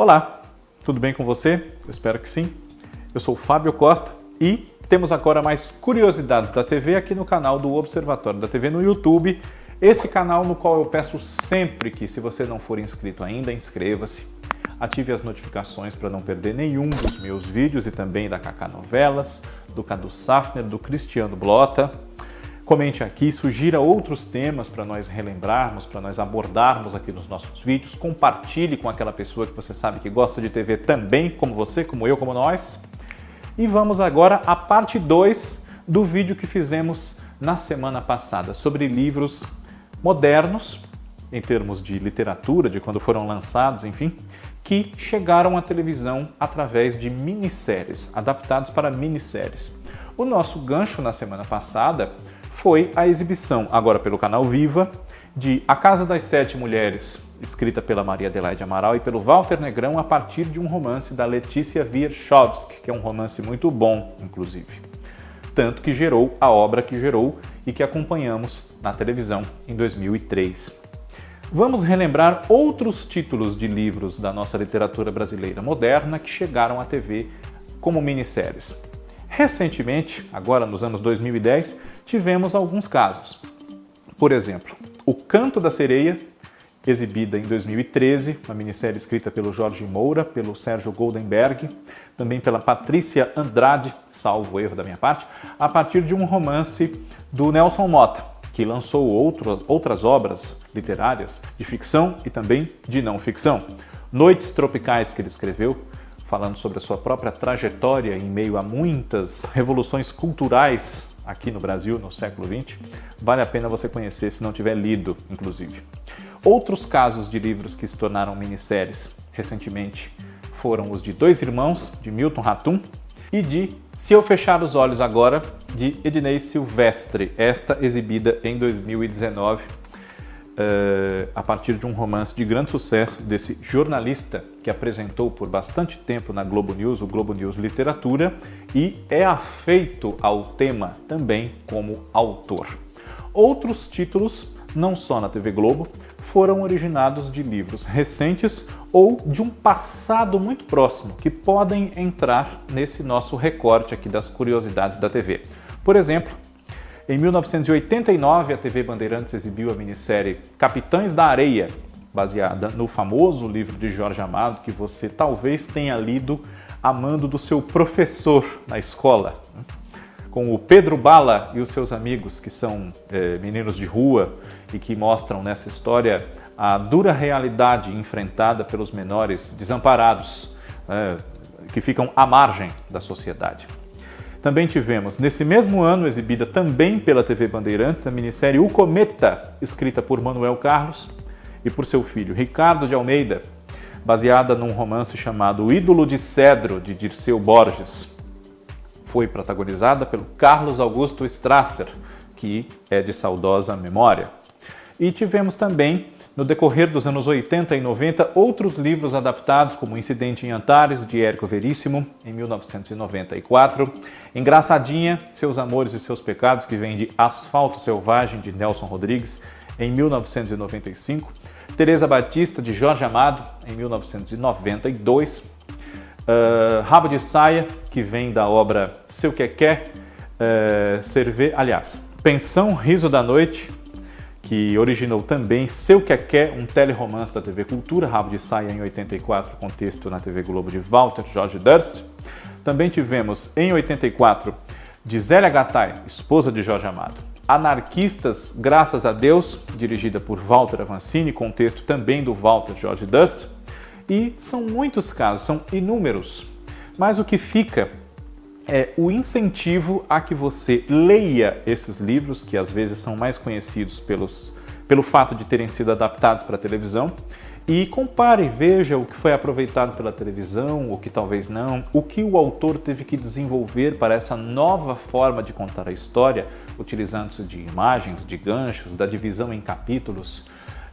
Olá, tudo bem com você? Eu espero que sim. Eu sou Fábio Costa e temos agora mais curiosidades da TV aqui no canal do Observatório da TV no YouTube. Esse canal no qual eu peço sempre que, se você não for inscrito ainda, inscreva-se. Ative as notificações para não perder nenhum dos meus vídeos e também da Kaká Novelas, do Cadu Safner, do Cristiano Blota. Comente aqui, sugira outros temas para nós relembrarmos, para nós abordarmos aqui nos nossos vídeos. Compartilhe com aquela pessoa que você sabe que gosta de TV também, como você, como eu, como nós. E vamos agora à parte 2 do vídeo que fizemos na semana passada sobre livros modernos, em termos de literatura, de quando foram lançados, enfim, que chegaram à televisão através de minisséries, adaptados para minisséries. O nosso gancho na semana passada foi a exibição, agora pelo canal Viva, de A Casa das Sete Mulheres, escrita pela Maria Adelaide Amaral e pelo Walter Negrão a partir de um romance da Letícia Wierchowski, que é um romance muito bom, inclusive. Tanto que gerou a obra que gerou e que acompanhamos na televisão em 2003. Vamos relembrar outros títulos de livros da nossa literatura brasileira moderna que chegaram à TV como minisséries. Recentemente, agora nos anos 2010, tivemos alguns casos. Por exemplo, O Canto da Sereia, exibida em 2013, uma minissérie escrita pelo Jorge Moura, pelo Sérgio Goldenberg, também pela Patrícia Andrade, salvo erro da minha parte, a partir de um romance do Nelson Mota, que lançou outro, outras obras literárias de ficção e também de não ficção. Noites Tropicais, que ele escreveu, falando sobre a sua própria trajetória em meio a muitas revoluções culturais aqui no Brasil no século XX, vale a pena você conhecer se não tiver lido, inclusive. Outros casos de livros que se tornaram minisséries recentemente foram os de Dois Irmãos, de Milton Ratum, e de Se Eu Fechar os Olhos Agora, de Ednei Silvestre, esta exibida em 2019 uh, a partir de um romance de grande sucesso desse jornalista que apresentou por bastante tempo na Globo News, o Globo News Literatura, e é afeito ao tema também como autor. Outros títulos, não só na TV Globo, foram originados de livros recentes ou de um passado muito próximo, que podem entrar nesse nosso recorte aqui das curiosidades da TV. Por exemplo, em 1989, a TV Bandeirantes exibiu a minissérie Capitães da Areia, baseada no famoso livro de Jorge Amado que você talvez tenha lido amando do seu professor na escola, né? com o Pedro Bala e os seus amigos, que são é, meninos de rua e que mostram nessa história a dura realidade enfrentada pelos menores desamparados, é, que ficam à margem da sociedade. Também tivemos, nesse mesmo ano, exibida também pela TV Bandeirantes, a minissérie O Cometa, escrita por Manuel Carlos e por seu filho Ricardo de Almeida, baseada num romance chamado O Ídolo de Cedro, de Dirceu Borges. Foi protagonizada pelo Carlos Augusto Strasser, que é de saudosa memória. E tivemos também no decorrer dos anos 80 e 90, outros livros adaptados, como Incidente em Antares, de Érico Veríssimo, em 1994, Engraçadinha, Seus Amores e Seus Pecados, que vem de Asfalto Selvagem, de Nelson Rodrigues, em 1995, Teresa Batista, de Jorge Amado, em 1992, uh, Rabo de Saia, que vem da obra Seu Que Quer, uh, Cerve... aliás, Pensão Riso da Noite, que originou também Seu Que Quer, um teleromance da TV Cultura, Rabo de Saia em 84, com texto na TV Globo de Walter Jorge Durst. Também tivemos em 84 de Zélia Gattai, esposa de Jorge Amado. Anarquistas, Graças a Deus, dirigida por Walter Avancini, com texto também do Walter Jorge Durst. E são muitos casos, são inúmeros. Mas o que fica é o incentivo a que você leia esses livros, que às vezes são mais conhecidos pelos, pelo fato de terem sido adaptados para a televisão, e compare, veja o que foi aproveitado pela televisão, o que talvez não, o que o autor teve que desenvolver para essa nova forma de contar a história, utilizando-se de imagens, de ganchos, da divisão em capítulos,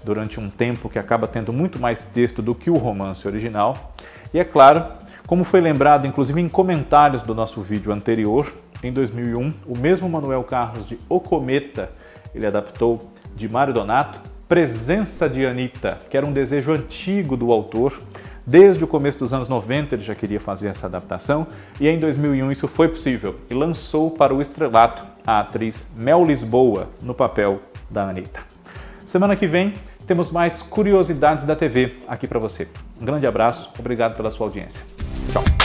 durante um tempo que acaba tendo muito mais texto do que o romance original. E é claro, como foi lembrado inclusive em comentários do nosso vídeo anterior, em 2001, o mesmo Manuel Carlos de O Cometa, ele adaptou de Mário Donato, Presença de Anitta, que era um desejo antigo do autor Desde o começo dos anos 90 ele já queria fazer essa adaptação e em 2001 isso foi possível e lançou para o estrelato a atriz Mel Lisboa no papel da Anitta. Semana que vem temos mais curiosidades da TV aqui para você. Um grande abraço, obrigado pela sua audiência. Tchau.